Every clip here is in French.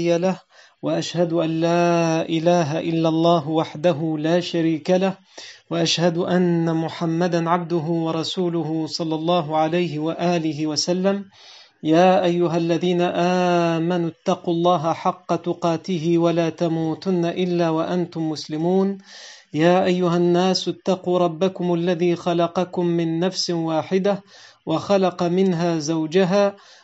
له وأشهد أن لا إله إلا الله وحده لا شريك له وأشهد أن محمدا عبده ورسوله صلى الله عليه وآله وسلم. يا أيها الذين آمنوا اتقوا الله حق تقاته ولا تموتن إلا وأنتم مسلمون. يا أيها الناس اتقوا ربكم الذي خلقكم من نفس واحدة وخلق منها زوجها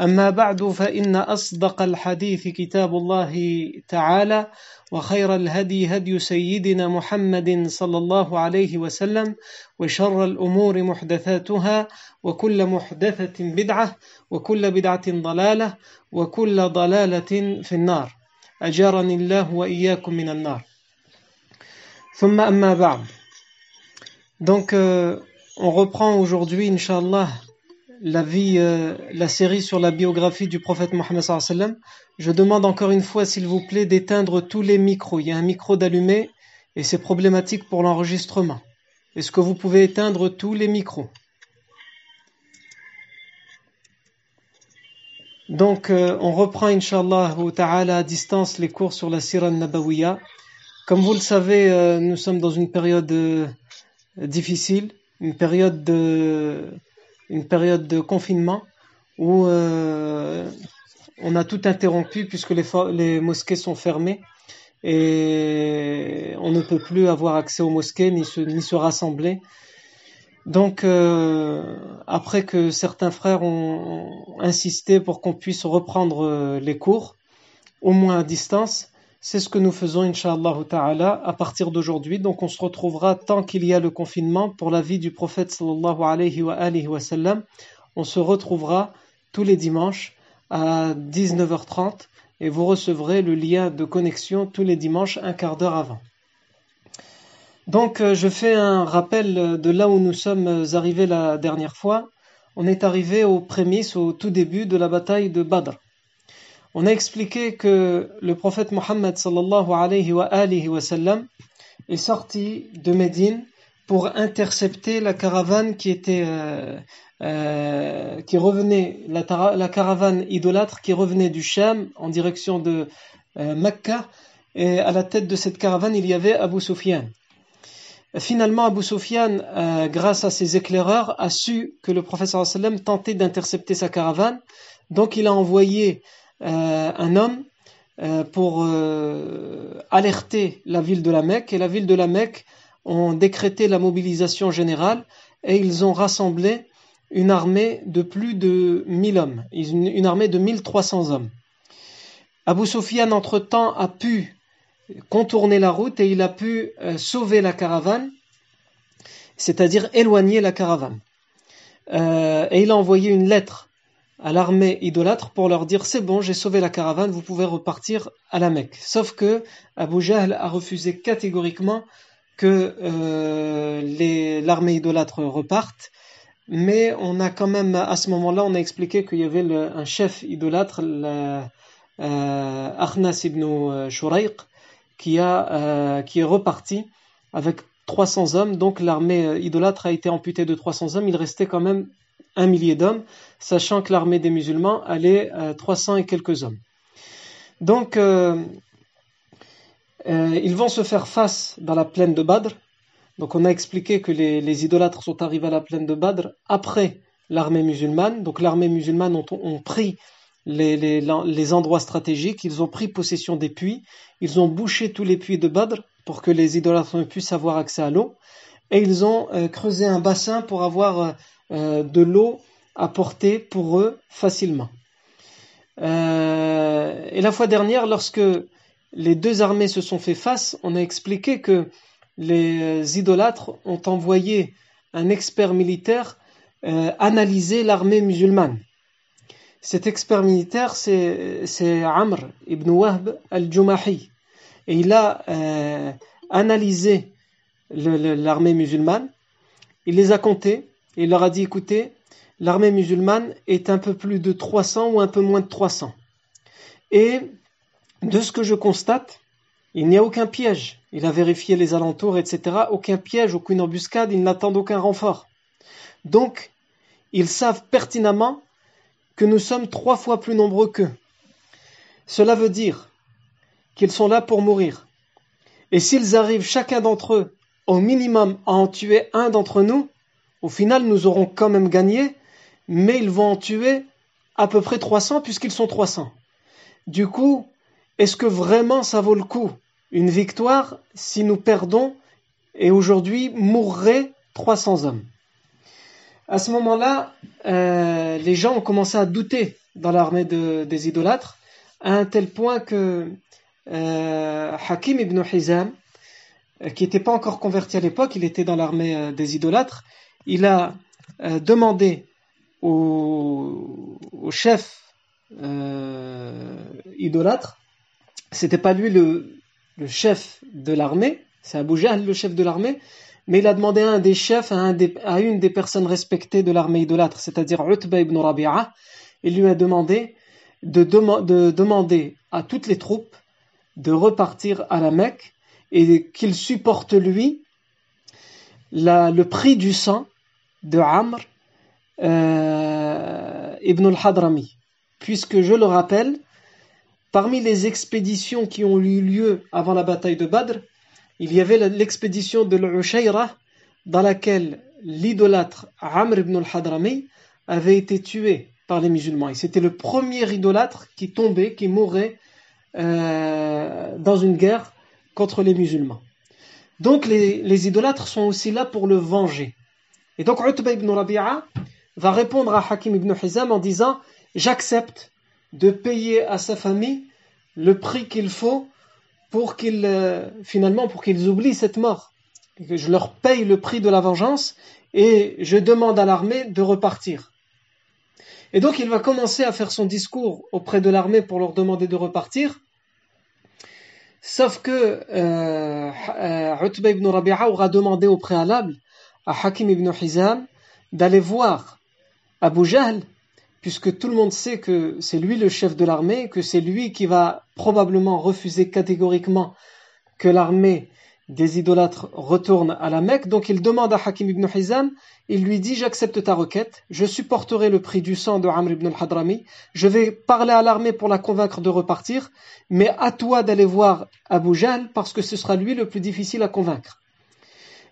أما بعد فإن أصدق الحديث كتاب الله تعالى وخير الهدي هدي سيدنا محمد صلى الله عليه وسلم وشر الأمور محدثاتها وكل محدثة بدعة وكل بدعة ضلالة وكل ضلالة في النار. أجارني الله وإياكم من النار. ثم أما بعد. Donc, euh, on reprend aujourd'hui, Inch'Allah, la vie, euh, la série sur la biographie du prophète Mohammed sallam. Je demande encore une fois, s'il vous plaît, d'éteindre tous les micros. Il y a un micro d'allumé et c'est problématique pour l'enregistrement. Est-ce que vous pouvez éteindre tous les micros? Donc, euh, on reprend, Inch'Allah, à distance les cours sur la Sirah Nabawiya. Comme vous le savez, euh, nous sommes dans une période difficile, une période de une période de confinement où euh, on a tout interrompu puisque les, mosquées sont fermées et on ne peut plus avoir accès aux mosquées ni se, ni se rassembler. Donc, euh, après que certains frères ont insisté pour qu'on puisse reprendre euh, les cours, au moins à distance, c'est ce que nous faisons, Inch'Allah ta'ala, à partir d'aujourd'hui. Donc, on se retrouvera tant qu'il y a le confinement pour la vie du prophète sallallahu alayhi wa, sallam. On se retrouvera tous les dimanches à 19h30 et vous recevrez le lien de connexion tous les dimanches un quart d'heure avant. Donc, je fais un rappel de là où nous sommes arrivés la dernière fois. On est arrivé aux prémices, au tout début de la bataille de Badr. On a expliqué que le prophète Mohammed sallallahu wa, wa est sorti de Médine pour intercepter la caravane qui était euh, euh, qui revenait la, caravane idolâtre qui revenait du Sham en direction de euh, Mecca et à la tête de cette caravane il y avait Abu Sufyan. Finalement, Abu Sufyan, euh, grâce à ses éclaireurs, a su que le prophète sallam tentait d'intercepter sa caravane. Donc, il a envoyé un homme euh, pour euh, alerter la ville de la Mecque et la ville de la Mecque ont décrété la mobilisation générale et ils ont rassemblé une armée de plus de 1000 hommes, une, armée de 1300 hommes. Abu Sufyan, entre-temps, a pu contourner la route et il a pu sauver la caravane, c'est-à-dire éloigner la caravane. et il a envoyé une lettre à l'armée idolâtre pour leur dire c'est bon, j'ai sauvé la caravane, vous pouvez repartir à la Mecque. Sauf que Abu Jahl a refusé catégoriquement que euh, l'armée idolâtre reparte. Mais on a quand même, à ce moment-là, on a expliqué qu'il y avait un chef idolâtre, le, euh, Akhnas ibn euh, qui, a, euh, qui est reparti avec 300 hommes. Donc l'armée idolâtre a été amputée de 300 hommes. Il restait quand même un millier d'hommes, sachant que l'armée des musulmans allait à 300 et quelques hommes. Donc, euh, euh, ils vont se faire face dans la plaine de Badr. Donc, on a expliqué que les, idolâtres sont arrivés à la plaine de Badr après l'armée musulmane. Donc, l'armée musulmane ont, pris les, endroits stratégiques, ils ont pris possession des puits, ils ont bouché tous les puits de Badr pour que les idolâtres ne puissent avoir accès à l'eau, et ils ont euh, creusé un bassin pour avoir de l'eau à porter pour eux facilement. Euh, et la fois dernière, lorsque les deux armées se sont fait face, on a expliqué que les idolâtres ont envoyé un expert militaire euh, analyser l'armée musulmane. Cet expert militaire, c'est Amr ibn Wahb al-Jumahi. et il a euh, analysé l'armée musulmane, il les a comptés, il leur a dit, écoutez, l'armée musulmane est un peu plus de 300 ou un peu moins de 300. Et de ce que je constate, il n'y a aucun piège. Il a vérifié les alentours, etc. Aucun piège, aucune embuscade, ils n'attendent aucun renfort. Donc, ils savent pertinemment que nous sommes trois fois plus nombreux qu'eux. Cela veut dire qu'ils sont là pour mourir. Et s'ils arrivent chacun d'entre eux au minimum à en tuer un d'entre nous, au final nous aurons quand même gagné, mais ils vont en tuer à peu près 300 puisqu'ils sont 300. Du coup, est-ce que vraiment ça vaut le coup? Une victoire si nous perdons et aujourd'hui mourraient 300 hommes à ce moment-là, euh, les gens ont commencé à douter dans l'armée des idolâtres, à un tel point que euh, Hakim ibn Hizam, euh, qui n'était pas encore converti à l'époque, il était dans l'armée des idolâtres, il a demandé au, chef idolâtre, c'était pas lui le, le chef de l'armée, c'est Abu Jahl le chef de l'armée, mais il a demandé à un des chefs, à, une des personnes respectées de l'armée idolâtre, c'est-à-dire Utba ibn Rabi'a, il lui a demandé de, demander à toutes les troupes de repartir à la Mecque et qu'il supporte lui le prix du sang de Amr euh, ibn al-Hadrami. Puisque je le rappelle, parmi les expéditions qui ont eu lieu avant la bataille de Badr, il y avait l'expédition de l'Ushayra dans laquelle l'idolâtre Amr ibn al-Hadrami avait été tué par les musulmans. Et c'était le premier idolâtre qui tombait, qui mourait euh, dans une guerre contre les musulmans. Donc les, idolâtres sont aussi là pour le venger. Et donc Utba ibn Rabi'a va répondre à Hakim ibn Hizam en disant J'accepte de payer à sa famille le prix qu'il faut pour qu'ils euh, finalement pour qu'ils oublient cette mort. Je leur paye le prix de la vengeance et je demande à l'armée de repartir. Et donc il va commencer à faire son discours auprès de l'armée pour leur demander de repartir. Sauf que euh, euh ibn Rabi'a aura demandé au préalable à Hakim ibn Hizam d'aller voir Abu Jahl puisque tout le monde sait que c'est lui le chef de l'armée, que c'est lui qui va probablement refuser catégoriquement que l'armée des idolâtres retourne à la Mecque. Donc il demande à Hakim ibn Hizam, il lui dit j'accepte ta requête, je supporterai le prix du sang de Amr ibn al-Hadrami, je vais parler à l'armée pour la convaincre de repartir, mais à toi d'aller voir Abu Jahl parce que ce sera lui le plus difficile à convaincre.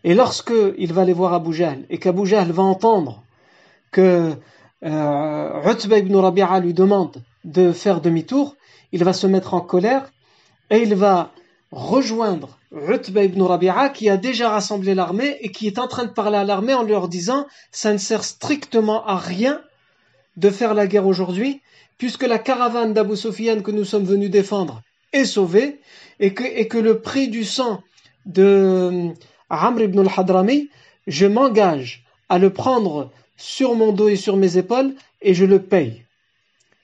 Et lorsque il va aller voir Abu Jahl et qu'Abu Jahl va entendre que euh, ibn Rabi'a lui demande de faire demi-tour, il va se mettre en colère et il va rejoindre Utba ibn Rabi'a qui a déjà rassemblé l'armée et qui est en train de parler à l'armée en leur disant ça ne sert strictement à rien de faire la guerre aujourd'hui puisque la caravane d'Abu Sufyan que nous sommes venus défendre est sauvée et que, le prix du sang de Amr ibn al-Hadrami, je m'engage à le prendre sur mon dos et sur mes épaules et je le paye.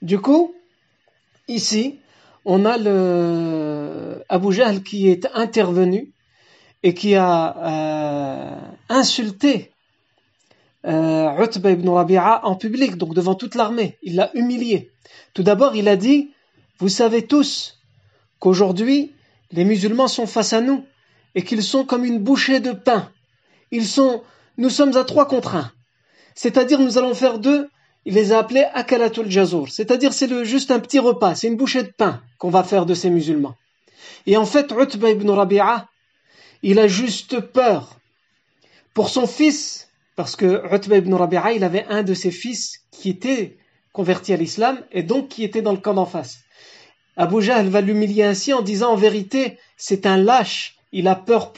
Du coup, ici, on a le Abu Jahl qui est intervenu et qui a euh, insulté euh, ibn Rabi'a en public, donc devant toute l'armée. Il l'a humilié. Tout d'abord, il a dit, vous savez tous qu'aujourd'hui, les musulmans sont face à nous et qu'ils sont comme une bouchée de pain. Ils sont, nous sommes à trois contre un. C'est-à-dire, nous allons faire deux, il les a appelés akalatul jazour. C'est-à-dire, c'est juste un petit repas, c'est une bouchée de pain qu'on va faire de ces musulmans. Et en fait, Utba ibn Rabi'a, il a juste peur pour son fils, parce que Utba ibn Rabi'a, il avait un de ses fils qui était converti à l'islam et donc qui était dans le camp d'en face. Abu Jahl va l'humilier ainsi en disant en vérité, c'est un lâche. Il a peur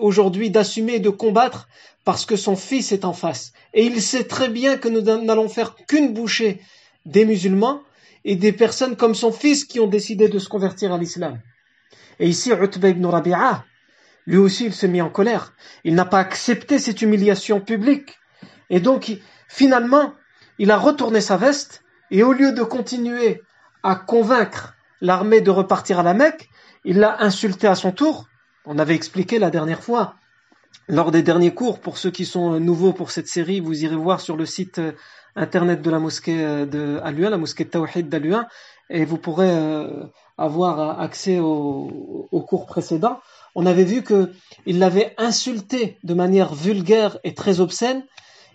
aujourd'hui d'assumer et de combattre parce que son fils est en face. Et il sait très bien que nous n'allons faire qu'une bouchée des musulmans et des personnes comme son fils qui ont décidé de se convertir à l'islam. Et ici, Utba ibn Rabi'a, lui aussi, il s'est mis en colère. Il n'a pas accepté cette humiliation publique. Et donc, finalement, il a retourné sa veste et au lieu de continuer à convaincre l'armée de repartir à la Mecque, il l'a insulté à son tour. On avait expliqué la dernière fois, lors des derniers cours, pour ceux qui sont nouveaux pour cette série, vous irez voir sur le site euh, internet de la mosquée euh, de Aluin, la mosquée de Tawhid d'Aluin, et vous pourrez euh, avoir accès au, au cours précédent. On avait vu que il l'avait insulté de manière vulgaire et très obscène.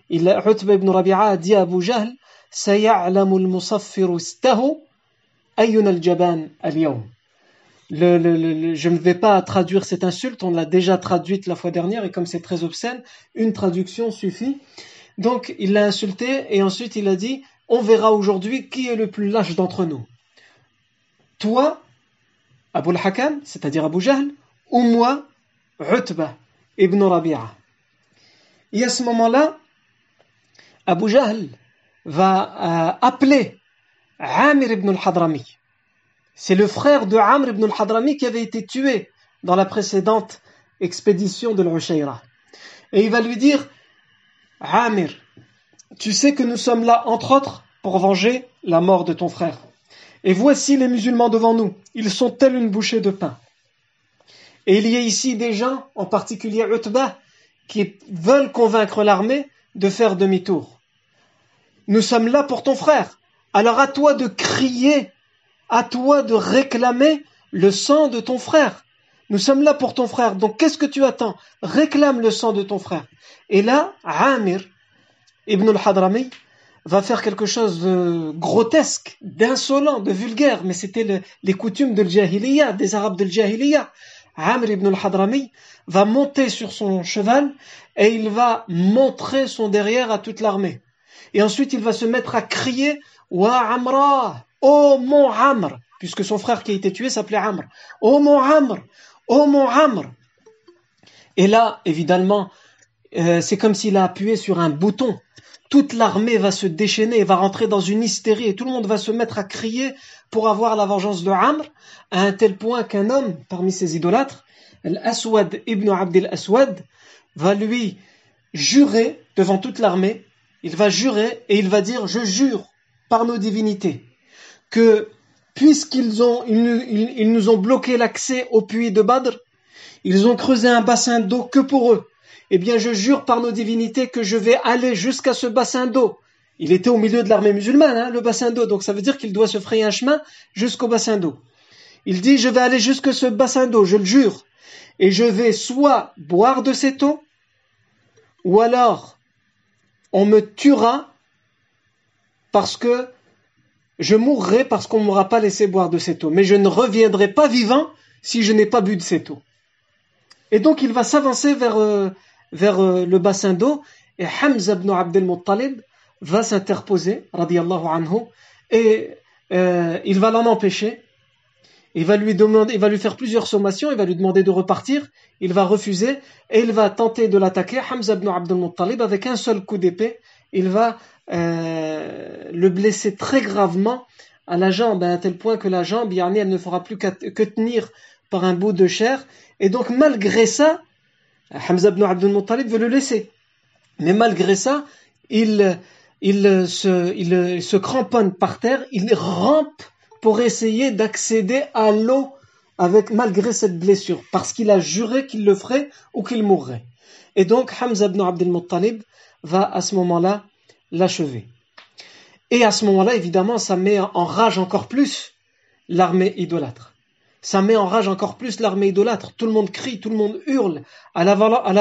Il, Utba ibn Rabi'a a dit à Abu Jahl, سيعلم المصفر استه أينا الجبان اليوم je ne vais pas traduire cette insulte, on l'a déjà traduite la fois dernière et comme c'est très obscène, une traduction suffit. Donc il l'a insulté et ensuite il a dit on verra aujourd'hui qui est le plus lâche d'entre nous. Toi, Abu al-Hakam, c'est-à-dire Abu Jahl, ou moi, Utba ibn Rabi'a. Et à ce moment-là, Abu Jahl va euh, appeler Amir ibn al-Hadrami. C'est le frère de Amr ibn al-Hadrami qui avait été tué dans la précédente expédition de l'Ushayra. Et il va lui dire, Amir, tu sais que nous sommes là, entre autres, pour venger la mort de ton frère. Et voici les musulmans devant nous. Ils sont tels une bouchée de pain. Et il y a ici des gens, en particulier Utbah, qui veulent convaincre l'armée de faire demi-tour. Nous sommes là pour ton frère. Alors à toi de crier à toi de réclamer le sang de ton frère. Nous sommes là pour ton frère. Donc qu'est-ce que tu attends? Réclame le sang de ton frère. Et là, Amir ibn al-Hadrami va faire quelque chose de grotesque, d'insolent, de vulgaire, mais c'était les coutumes de l'Jahiliya, des Arabes de l'Jahiliya. Amr ibn al-Hadrami va monter sur son cheval et il va montrer son derrière à toute l'armée. Et ensuite il va se mettre à crier Wa Amra, Oh mon Amr, puisque son frère qui a été tué s'appelait Amr. Oh mon Amr, oh mon Amr. Et là, évidemment, euh, c'est comme s'il a appuyé sur un bouton. Toute l'armée va se déchaîner va rentrer dans une hystérie et tout le monde va se mettre à crier pour avoir la vengeance de Amr, à un tel point qu'un homme parmi ses idolâtres, Al-Aswad ibn Abdel Aswad, va lui jurer devant toute l'armée, il va jurer et il va dire, je jure par nos divinités que puisqu'ils ont, ils, nous ont bloqué l'accès au puits de Badr, ils ont creusé un bassin d'eau que pour eux. Eh bien, je jure par nos divinités que je vais aller jusqu'à ce bassin d'eau. Il était au milieu de l'armée musulmane, hein, le bassin d'eau, donc ça veut dire qu'il doit se frayer un chemin jusqu'au bassin d'eau. Il dit, je vais aller jusqu'à ce bassin d'eau, je le jure, et je vais soit boire de cette eau, ou alors on me tuera parce que je mourrai parce qu'on ne m'aura pas laissé boire de cette eau, mais je ne reviendrai pas vivant si je n'ai pas bu de cette eau. Et donc il va s'avancer vers, euh, vers euh, le bassin d'eau, et Hamza ibn Abdel Muttalib va s'interposer, radiallahu anhu, et euh, il va l'en empêcher. Il va lui demander, il va lui faire plusieurs sommations, il va lui demander de repartir, il va refuser, et il va tenter de l'attaquer, Hamza ibn Abdel Muttalib, avec un seul coup d'épée, il va euh, le blesser très gravement à la jambe, à tel point que la jambe, elle ne fera plus que tenir par un bout de chair. Et donc, malgré ça, Hamza ibn Abdul Muttalib veut le laisser. Mais malgré ça, il, se, cramponne par terre, il rampe pour essayer d'accéder à l'eau avec malgré cette blessure, parce qu'il a juré qu'il le ferait ou qu'il mourrait. Et donc Hamza ibn Abdul Muttalib va à ce moment-là l'achever. Et à ce moment-là, évidemment, ça met en rage encore plus l'armée idolâtre. Ça met en rage encore plus l'armée idolâtre. Tout le monde crie, tout le monde hurle à la,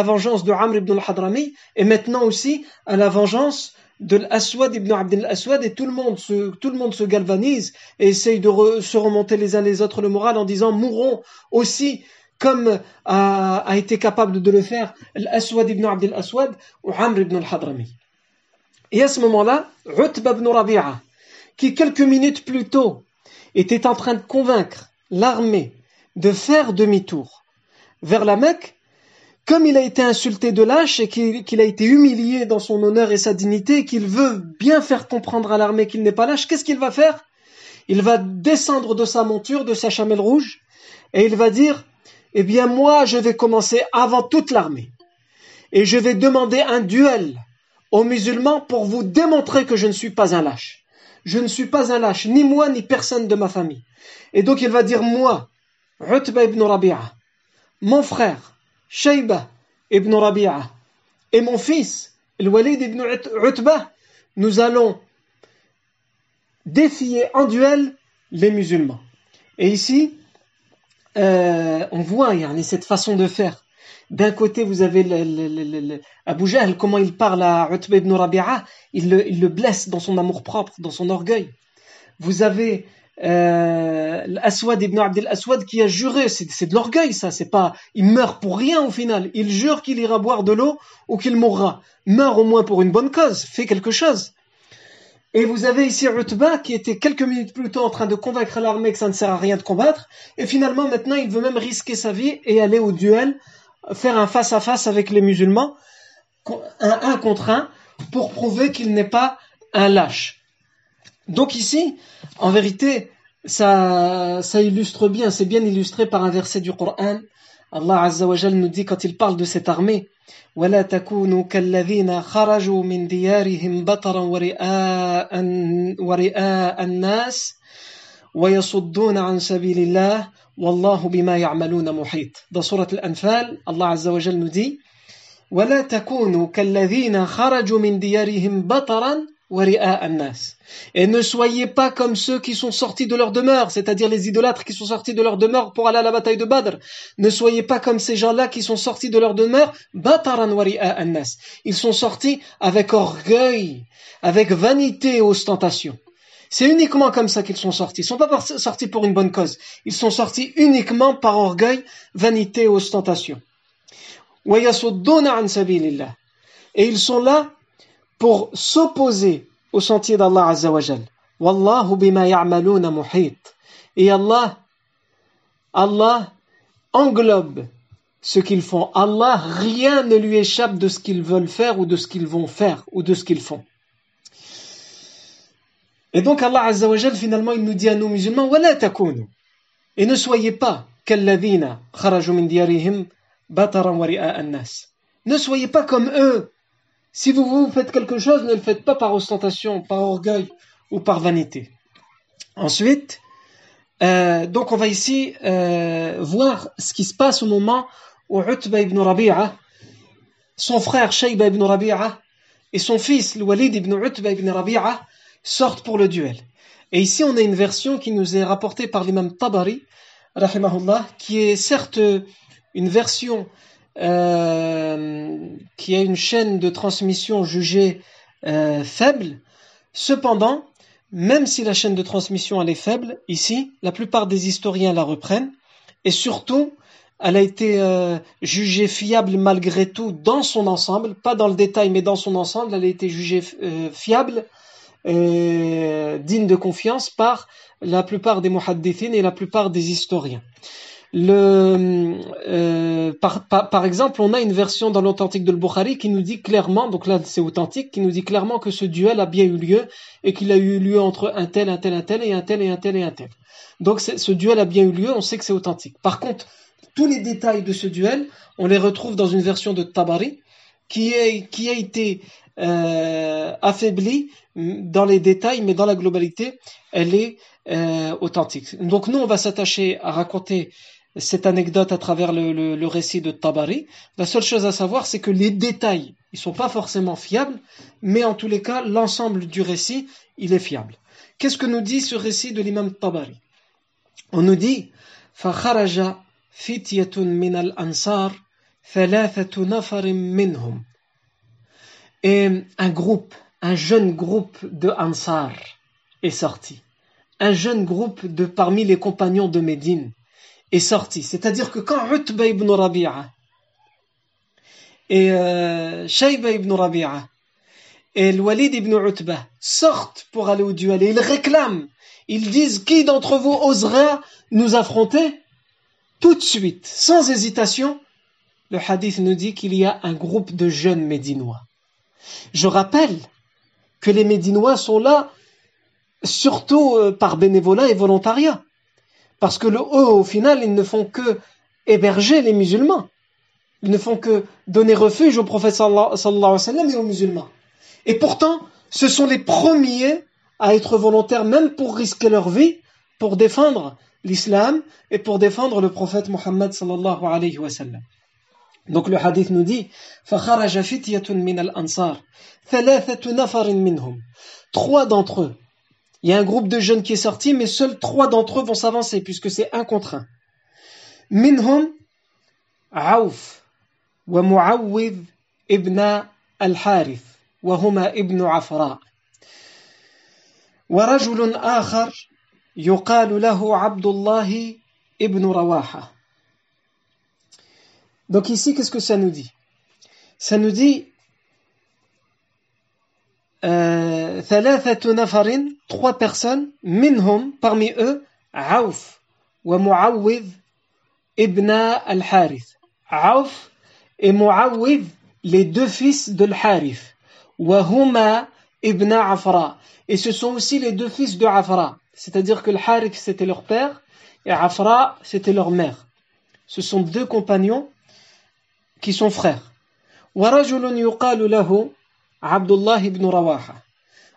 vengeance de Amr ibn al-Hadrami et maintenant aussi à la vengeance de l'Aswad ibn Abdel Aswad et tout le monde se, tout le monde se galvanise et essaye de se remonter les uns les autres le moral en disant mourons aussi comme a, été capable de le faire l'Aswad ibn Abdel Aswad ou Amr ibn al-Hadrami. Et à ce moment-là, Utba ibn qui quelques minutes plus tôt était en train de convaincre l'armée de faire demi-tour vers la Mecque, comme il a été insulté de lâche et qu'il a été humilié dans son honneur et sa dignité, qu'il veut bien faire comprendre à l'armée qu'il n'est pas lâche, qu'est-ce qu'il va faire? Il va descendre de sa monture, de sa chamelle rouge, et il va dire, eh bien moi je vais commencer avant toute l'armée, et je vais demander un duel aux musulmans pour vous démontrer que je ne suis pas un lâche. Je ne suis pas un lâche, ni moi, ni personne de ma famille. Et donc il va dire, moi, Utba ibn Rabi'a, mon frère, Shayba ibn Rabi'a, et mon fils, le Walid ibn Utba, nous allons défier en duel les musulmans. Et ici, euh, on voit yani, cette façon de faire. D'un côté, vous avez le, le, le, Abu Jahl, comment il parle à Utba ibn Rabi'a, il le, il le blesse dans son amour-propre, dans son orgueil. Vous avez euh, l'Aswad ibn Abdel Aswad qui a juré, c'est de l'orgueil ça, c'est pas, il meurt pour rien au final, il jure qu'il ira boire de l'eau ou qu'il mourra. Meurt au moins pour une bonne cause, fait quelque chose. Et vous avez ici Utba qui était quelques minutes plus tôt en train de convaincre l'armée que ça ne sert à rien de combattre, et finalement maintenant il veut même risquer sa vie et aller au duel, faire un face à face avec les musulmans, un un contre un, pour prouver qu'il n'est pas un lâche. Donc ici, en vérité, ça, ça illustre bien, c'est bien illustré par un verset du Coran. Allah Azza wa nous dit quand il parle de cette armée, ولا تكونوا كالذين خرجوا من ديارهم بطرا ورئاء, ورئاء الناس ويصدون عن سبيل الله والله بما يعملون محيط. Surat Al-Anfal, Allah Azza wa Jal nous dit ولا تكونوا كالذين خرجوا من ديارهم بطرا Et ne soyez pas comme ceux qui sont sortis de leur demeure, c'est-à-dire les idolâtres qui sont sortis de leur demeure pour aller à la bataille de Badr. Ne soyez pas comme ces gens-là qui sont sortis de leur demeure, Ils sont sortis avec orgueil, avec vanité et ostentation. C'est uniquement comme ça qu'ils sont sortis. Ils ne sont pas sortis pour une bonne cause. Ils sont sortis uniquement par orgueil, vanité et ostentation. Et ils sont là pour s'opposer au sentier d'Allah Azzawajal. Wallahu bima ya'maluna muhit. Et Allah, Allah englobe ce qu'ils font. Allah, rien ne lui échappe de ce qu'ils veulent faire ou de ce qu'ils vont faire ou de ce qu'ils font. Et donc Allah Azzawajal, finalement, il nous dit à nous musulmans, Wala takunu. Et ne soyez pas Ne soyez pas comme eux si vous, vous faites quelque chose, ne le faites pas par ostentation, par orgueil ou par vanité. Ensuite, euh, donc on va ici euh, voir ce qui se passe au moment où Utba ibn Rabi'a, son frère Shayba ibn Rabi'a et son fils, Walid ibn Utba ibn Rabi'a, sortent pour le duel. Et ici, on a une version qui nous est rapportée par l'imam Tabari, rahimahullah, qui est certes une version qui a une chaîne de transmission jugée euh, faible. Cependant, même si la chaîne de transmission elle est faible, ici, la plupart des historiens la reprennent, et surtout, elle a été euh, jugée fiable malgré tout dans son ensemble, pas dans le détail, mais dans son ensemble, elle a été jugée fiable, digne de confiance par la plupart des muhaddithines et la plupart des historiens. Le, euh, par, par, exemple, on a une version dans l'authentique de Bukhari qui nous dit clairement, donc là c'est authentique, qui nous dit clairement que ce duel a bien eu lieu et qu'il a eu lieu entre un tel, un tel, un tel et un tel et un tel et un tel. Donc ce duel a bien eu lieu, on sait que c'est authentique. Par contre, tous les détails de ce duel, on les retrouve dans une version de Tabari qui, est, qui a été euh, affaiblie dans les détails, mais dans la globalité, elle est euh, authentique. Donc nous, on va s'attacher à raconter cette anecdote à travers le, récit de Tabari. La seule chose à savoir, c'est que les détails, ils sont pas forcément fiables, mais en tous les cas, l'ensemble du récit, il est fiable. Qu'est-ce que nous dit ce récit de l'imam Tabari On nous dit فخرج فتية من الأنصار ثلاثة نفر منهم Et un groupe, un jeune groupe de Ansar est sorti. Un jeune groupe de parmi les compagnons de Médine sorti. C'est-à-dire que quand Utba ibn Rabi'a et euh, ibn Rabi'a et Walid ibn Utba sortent pour aller au duel et ils réclament, ils disent qui d'entre vous osera nous affronter? Tout de suite, sans hésitation, le hadith nous dit qu'il y a un groupe de jeunes Médinois. Je rappelle que les Médinois sont là surtout euh, par bénévolat et volontariat. Parce que le eux, au final, ils ne font que héberger les musulmans. Ils ne font que donner refuge au prophète sallallahu alayhi wa sallam et aux musulmans. Et pourtant, ce sont les premiers à être volontaires, même pour risquer leur vie, pour défendre l'islam et pour défendre le prophète Mohammed sallallahu alayhi wa sallam. Donc le hadith nous dit فخرج فتية من الأنصار ثلاثة نفر منهم Trois d'entre eux. Il y a un groupe de jeunes qui est sorti, mais seuls trois d'entre eux vont s'avancer puisque c'est un contre un. منهم عوف ومعوذ ابن الحارث وهما ابن عفراء ورجل آخر يقال له عبد الله ابن رواحة Donc ici, qu'est-ce que ça nous dit Ça nous dit euh, ثلاثة نفر trois personnes منهم parmi eux عوف ومعوذ ابن الحارث عوف et Muawwid les deux fils de l'Harif وهما ibn Afra et ce sont aussi les deux fils de Afra c'est-à-dire que le Harith c'était leur père et Afra c'était leur mère ce sont deux compagnons qui sont frères. Abdullah ibn Rawaha.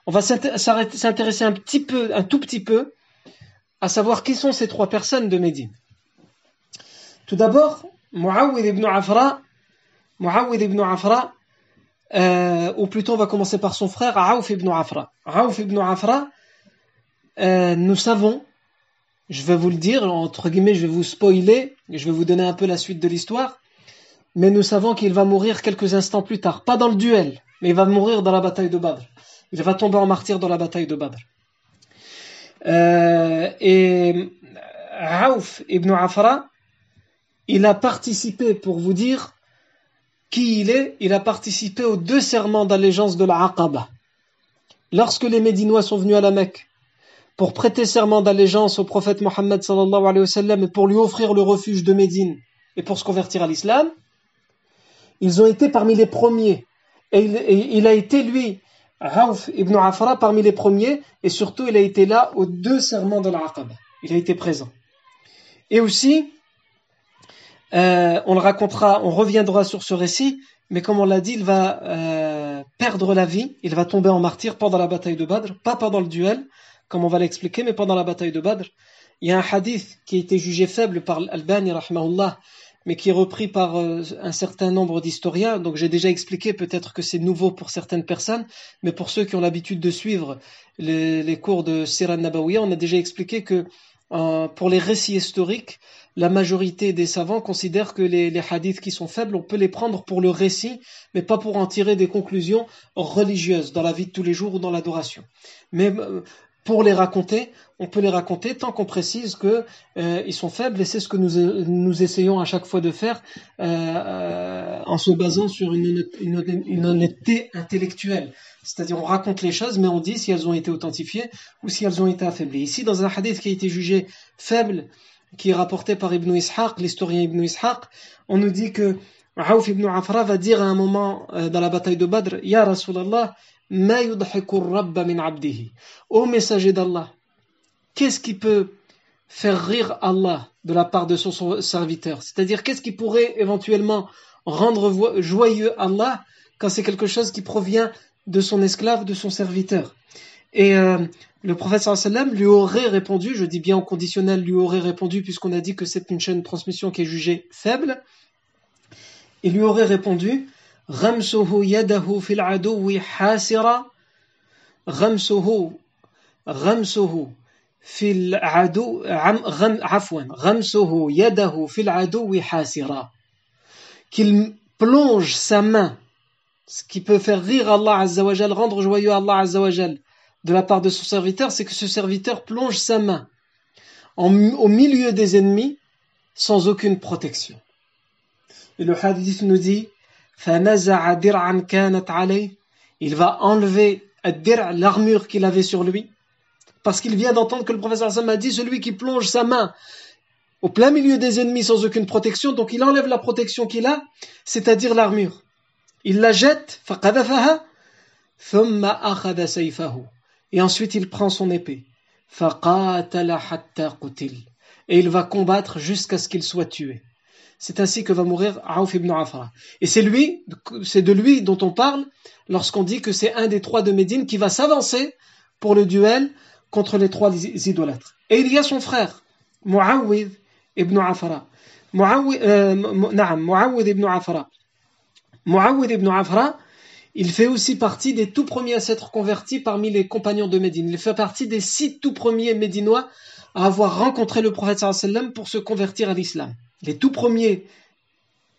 On va s'intéresser un petit peu, un tout petit peu, à savoir qui sont ces trois personnes de Médine. Tout d'abord, Muawwid ibn Afra, ibn Afra, euh, ou plutôt on va commencer par son frère, Aouf ibn Afra. Aouf ibn Afra, euh, nous savons, je vais vous le dire, entre guillemets, je vais vous spoiler, je vais vous donner un peu la suite de l'histoire, mais nous savons qu'il va mourir quelques instants plus tard, pas dans le duel, mais il va mourir dans la bataille de Badr. Il va tomber en martyr dans la bataille de Badr. Euh, et Aouf ibn Afra, il a participé, pour vous dire qui il est, il a participé aux deux serments d'allégeance de la Aqaba. Lorsque les Médinois sont venus à la Mecque pour prêter serment d'allégeance au prophète Mohammed et pour lui offrir le refuge de Médine et pour se convertir à l'islam, ils ont été parmi les premiers. Il, a été, lui, Rauf ibn Afra, parmi les premiers, et surtout, il a été là aux deux serments de l'Aqaba. Il a été présent. Et aussi, euh, on le racontera, on reviendra sur ce récit, mais comme on l'a dit, il va euh, perdre la vie, il va tomber en martyr pendant la bataille de Badr, pas pendant le duel, comme on va l'expliquer, mais pendant la bataille de Badr. Il y a un hadith qui a été jugé faible par Al-Albani, rahmahullah, mais qui est repris par euh, un certain nombre d'historiens. Donc j'ai déjà expliqué, peut-être que c'est nouveau pour certaines personnes, mais pour ceux qui ont l'habitude de suivre les, cours de Siran Nabawiya, on a déjà expliqué que euh, pour les récits historiques, la majorité des savants considèrent que les, hadiths qui sont faibles, on peut les prendre pour le récit, mais pas pour en tirer des conclusions religieuses dans la vie de tous les jours ou dans l'adoration. Euh, pour les raconter, on peut les raconter tant qu'on précise que euh, ils sont faibles et c'est ce que nous, nous essayons à chaque fois de faire euh, euh, en se basant sur une, une, honnêteté intellectuelle. C'est-à-dire on raconte les choses mais on dit si elles ont été authentifiées ou si elles ont été affaiblies. Ici dans un hadith qui a été jugé faible, qui est rapporté par Ibn Ishaq, l'historien Ibn Ishaq, on nous dit que Aouf ibn Afra va dire à un moment dans la bataille de Badr, Ya Rasulallah, Ô messager d'Allah, qu'est-ce qui peut faire rire Allah de la part de son serviteur? C'est-à-dire, qu'est-ce qui pourrait éventuellement rendre joyeux Allah quand c'est quelque chose qui provient de son esclave, de son serviteur? Et euh, le prophète sallam lui aurait répondu, je dis bien en conditionnel, lui aurait répondu, puisqu'on a dit que c'est une chaîne de transmission qui est jugée faible, il lui aurait répondu غمسه يده في العدو حاسرة غمسه غمسه في العدو غم عفوا غمسه يده في العدو حاسرة qu'il plonge sa main ce qui peut faire rire Allah Azzawajal rendre joyeux Allah Azzawajal de la part de son serviteur c'est que ce serviteur plonge sa main en, au milieu des ennemis sans aucune protection et le hadith nous dit il va enlever l'armure qu'il avait sur lui. Parce qu'il vient d'entendre que le professeur Hassan a dit celui qui plonge sa main au plein milieu des ennemis sans aucune protection donc il enlève la protection qu'il a c'est-à-dire l'armure. Il la jette et ensuite il prend son épée. Et il va combattre jusqu'à ce qu'il soit tué c'est ainsi que va mourir Aouf ibn Afra. Et c'est lui, c'est de lui dont on parle lorsqu'on dit que c'est un des trois de Médine qui va s'avancer pour le duel contre les trois idolâtres. Et il y a son frère, Muawwid ibn Afra. Muawwid, euh, ibn Afra. Muawwid ibn Afra, il fait aussi partie des tout premiers à s'être convertis parmi les compagnons de Médine. Il fait partie des six tout premiers Médinois à avoir rencontré le prophète sallam pour se convertir à l'islam. Les tout premiers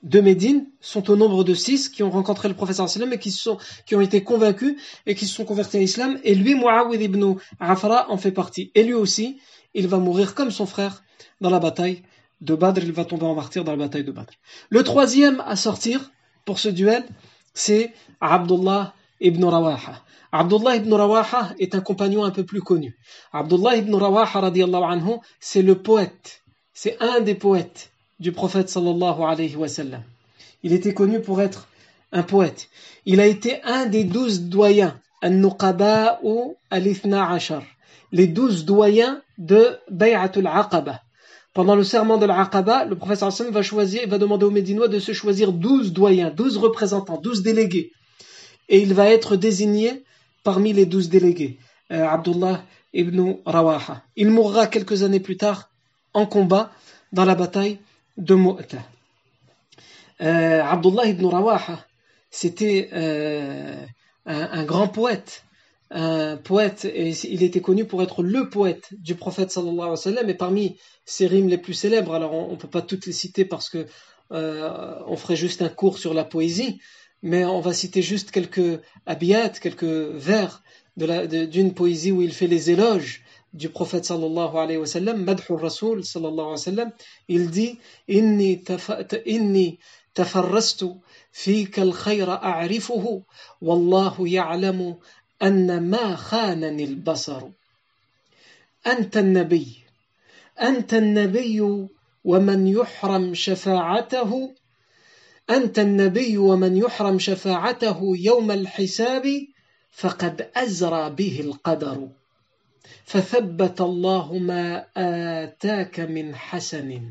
de Médine sont au nombre de six qui ont rencontré le prophète sallam et qui, ont été convaincus et qui se sont convertis à l'islam. Et lui, Muawwid ibn Afra, en fait partie. Et lui aussi, il va mourir comme son frère dans la bataille de Badr. Il va tomber en martyr dans la bataille de Badr. Le troisième à sortir pour ce duel, c'est Abdullah ibn Rawaha. Abdullah ibn Rawaha est un compagnon un peu plus connu. Abdullah ibn Rawaha, anhu, c'est le poète. C'est un des poètes du prophète sallallahu alayhi wa sallam. Il était connu pour être un poète. Il a été un des douze doyens, al-Nuqaba al-Ithna Ashar, les douze doyens de Bay'atul Aqaba. Pendant le serment de l'Aqaba, le prophète sallam va choisir, va demander aux Médinois de se choisir douze doyens, douze représentants, douze délégués et il va être désigné parmi les douze délégués, euh, Abdullah ibn Rawaha. Il mourra quelques années plus tard en combat dans la bataille de Mu'ta. Euh, Abdullah ibn Rawaha, c'était euh, un, grand poète, un poète, et il était connu pour être le poète du prophète sallallahu alayhi wa sallam, et parmi ses rimes les plus célèbres, alors on ne peut pas toutes les citer parce que on ferait juste un cours sur la poésie, mais on va citer juste quelques abiyat, quelques vers d'une poésie où il fait les éloges du prophète sallallahu alayhi wa sallam, Madhur Rasul sallallahu alayhi wa sallam, il dit Inni, inni tafarrastu fika al-khayra a'rifuhu, wallahu ya'lamu anna ma khanani al-basaru. أنت النبي أنت النبي ومن يحرم شفاعته أنت النبي ومن يحرم شفاعته يوم الحساب فقد أزرى به القدر. فثبت الله ما آتاك من حسن.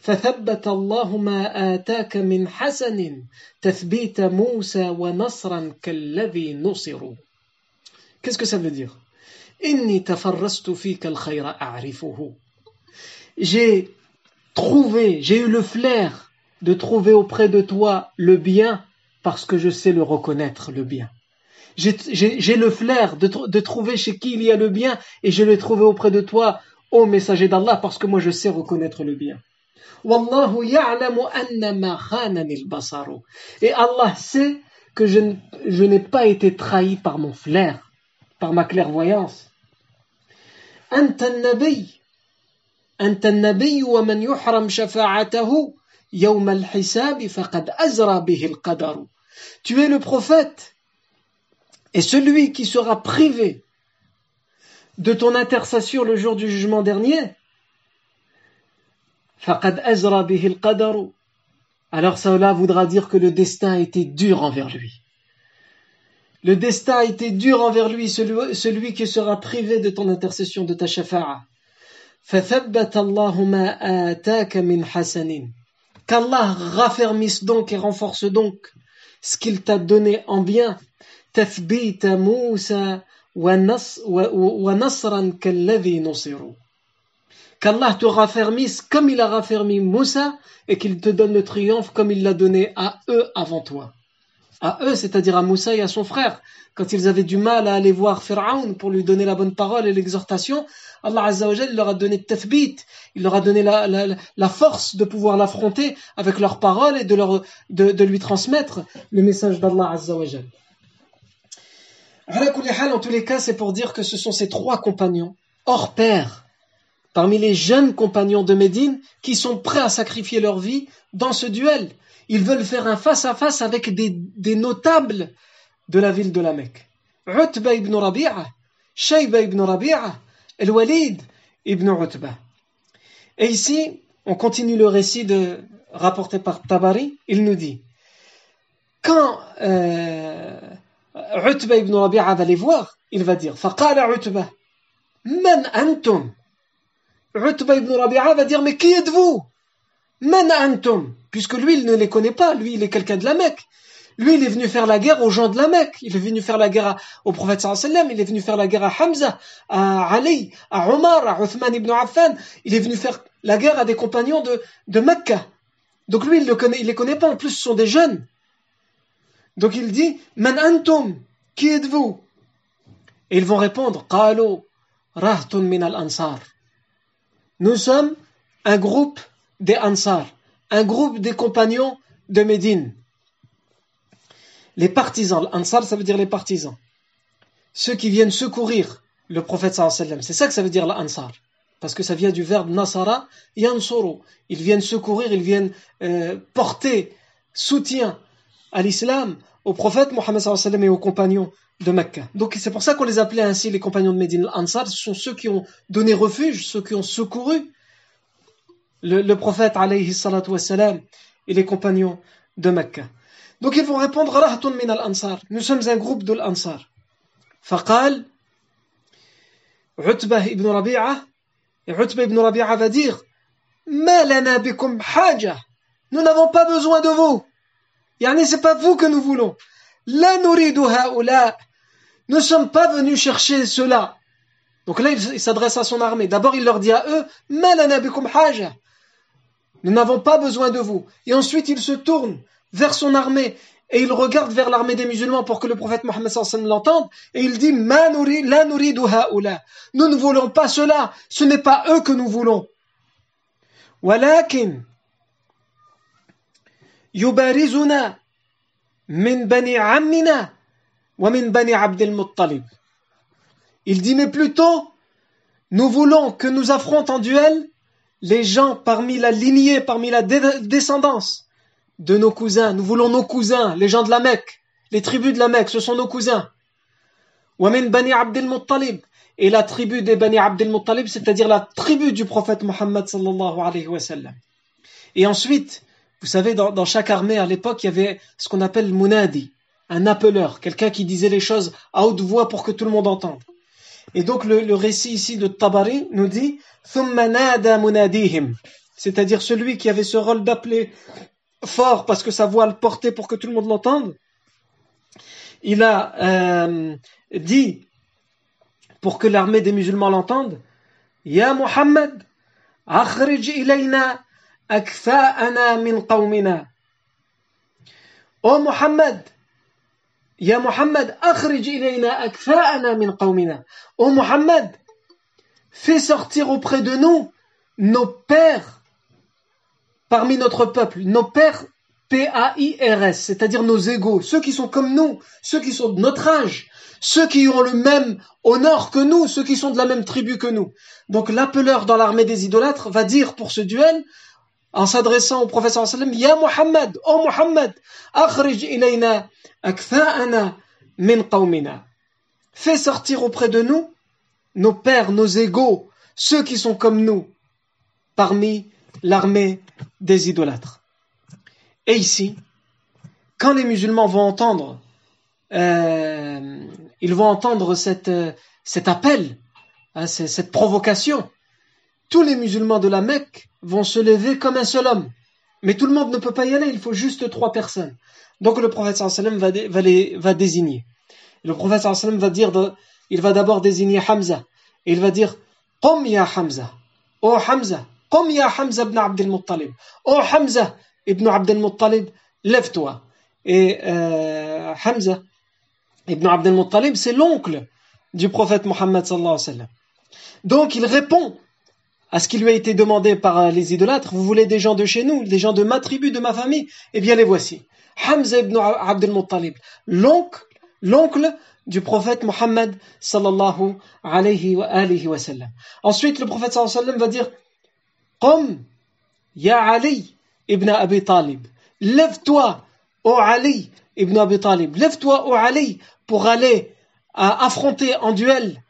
فثبت الله ما آتاك من حسن. تثبيت موسى ونصرا كالذي نصروا Qu'est-ce que ça veut dire? إني تفرست فيك الخير أعرفه. J'ai trouvé, j'ai eu le flair de trouver auprès de toi le bien parce que je sais le reconnaître, le bien. J'ai le flair de, de, trouver chez qui il y a le bien et je l'ai trouvé auprès de toi, ô messager d'Allah, parce que moi je sais reconnaître le bien. Wallahu. Et Allah sait que je, n'ai pas été trahi par mon flair, par ma clairvoyance. Anta nabi, anta nabi wa man yuhram shafa'atahu tu es le prophète et celui qui sera privé de ton intercession le jour du jugement dernier. Alors cela voudra dire que le destin a été dur envers lui. Le destin a été dur envers lui, celui, qui sera privé de ton intercession, de ta shafa'a. Qu'Allah raffermisse donc et renforce donc ce qu'il t'a donné en bien. Qu'Allah te raffermisse comme il a raffermi Moussa et qu'il te donne le triomphe comme il l'a donné à eux avant toi. À eux, c'est-à-dire à Moussa et à son frère. Quand ils avaient du mal à aller voir Pharaon pour lui donner la bonne parole et l'exhortation, Allah Azza wa leur a donné tathbit, il leur a donné la, force de pouvoir l'affronter avec leurs paroles et de, lui transmettre le message d'Allah Azza wa En tous les cas, c'est pour dire que ce sont ces trois compagnons, hors pair, parmi les jeunes compagnons de Médine, qui sont prêts à sacrifier leur vie dans ce duel. Ils veulent faire un face-à-face avec des, notables de la ville de la Mecque. Utba ibn Rabi'a, Shayba ibn Rabi'a, El-Walid ibn Utba. Et ici, on continue le récit rapporté par Tabari. Il nous dit quand euh, ibn Rabi'a va les voir, il va dire Faqala Utba, Man antum? Utba ibn Rabi'a va dire Mais qui êtes-vous? Man antum? Puisque lui, il ne les connaît pas, lui, il est quelqu'un de la Mecque. Lui, il est venu faire la guerre aux gens de la Mecque. Il est venu faire la guerre au prophète sallam. Il est venu faire la guerre à Hamza, à Ali, à Omar, à Uthman ibn Affan. Il est venu faire la guerre à des compagnons de, de Mecca. Donc lui, il ne connaît, les connaît pas. En plus, ce sont des jeunes. Donc il dit, Man antum, qui êtes-vous? Et ils vont répondre, rahtun min al-ansar. Nous sommes un groupe des Ansar, un groupe des compagnons de Médine. Les partisans, l'Ansar ça veut dire les partisans. Ceux qui viennent secourir le prophète sallam. C'est ça que ça veut dire l'Ansar. Parce que ça vient du verbe nasara, yansuru. Ils viennent secourir, ils viennent euh, porter soutien à l'islam, au prophète Mohammed sallam et aux compagnons de Mecca. Donc c'est pour ça qu'on les appelait ainsi les compagnons de Médine. L'Ansar, ce sont ceux qui ont donné refuge, ceux qui ont secouru le, le prophète alayhi salatu wassalam et les compagnons de Mecca. Donc ils vont répondre Rahatun min al-Ansar. Nous sommes un groupe de l'Ansar. فقال عتبة ibn Rabi'a et Utbah ibn Rabi'a va dire ما لنا بكم حاجة Nous n'avons pas besoin de vous. Yani c'est pas vous que nous voulons. La نريد هؤلاء Nous ne sommes pas venus chercher cela. Donc là, il s'adresse à son armée. D'abord, il leur dit à eux, ما لنا بكم حاجة Nous n'avons pas besoin de vous. Et ensuite, il se tourne vers son armée et il regarde vers l'armée des musulmans pour que le prophète Mohammed l'entende et il dit Ma nouri, la nouri Nous ne voulons pas cela, ce n'est pas eux que nous voulons. ولكن يبارزنا من بني عمنا ومن بني عبد المطلب. Il dit mais plutôt nous voulons que nous affrontent en duel les gens parmi la lignée, parmi la descendance de nos cousins. Nous voulons nos cousins, les gens de la Mecque, les tribus de la Mecque, ce sont nos cousins. Wamin Bani Abdel Muttalib. Et la tribu des Bani Abdel Muttalib, c'est-à-dire la tribu du prophète Mohammed sallallahu alayhi wa sallam. Et ensuite, vous savez, dans, chaque armée à l'époque, il y avait ce qu'on appelle munadi, un appeleur, quelqu'un qui disait les choses à haute voix pour que tout le monde entende. Et donc le, le récit ici de Tabari nous dit c'est-à-dire celui qui avait ce rôle d'appeler fort parce que sa voix le portait pour que tout le monde l'entende. Il a euh, dit pour que l'armée des musulmans l'entende Ya Muhammad, akhrij ilayna akfa'ana min qawmina. Oh Muhammad, Ya Muhammad, akhrij ilayna akfa'ana min qawmina. Oh Muhammad, fais sortir auprès de nous nos pères parmi notre peuple, nos pères P-A-I-R-S, c'est-à-dire nos égaux, ceux qui sont comme nous, ceux qui sont de notre âge, ceux qui ont le même honneur que nous, ceux qui sont de la même tribu que nous. Donc l'appeleur dans l'armée des idolâtres va dire pour ce duel, en s'adressant au professeur sallam, Ya Muhammad, oh Muhammad, akhrij ilayna akfa'ana min qawmina. Fais sortir auprès de nous nos pères, nos égaux, ceux qui sont comme nous, parmi l'armée des idolâtres. Et ici, quand les musulmans vont entendre, euh, ils vont entendre cette, cet appel, hein, cette provocation, tous les musulmans de la Mecque vont se lever comme un seul homme. Mais tout le monde ne peut pas y aller, il faut juste trois personnes. Donc le prophète sallam va, va, va désigner. Le prophète sallam va dire, il va d'abord désigner Hamza. Et il va dire, Qum ya Hamza. Oh Hamza. Qum ya Hamza ibn Abdel Muttalib. Oh Hamza ibn Abdel Muttalib, lève-toi. Et euh, Hamza ibn Abdel Muttalib, c'est l'oncle du prophète Mohammed. Donc il répond à ce qui lui a été demandé par les idolâtres. Vous voulez des gens de chez nous, des gens de ma tribu, de ma famille? Eh bien les voici. Hamza ibn Abdel Muttalib, l'oncle, l'oncle du prophète Mohammed sallallahu alayhi wa, alayhi wa sallam. Ensuite, le prophète sallallahu alayhi wa sallam va dire Qum, ya Ali ibn Abi Talib. Lève-toi, ô Ali ibn Abi Talib. Lève-toi, ô Ali, pour aller à affronter en duel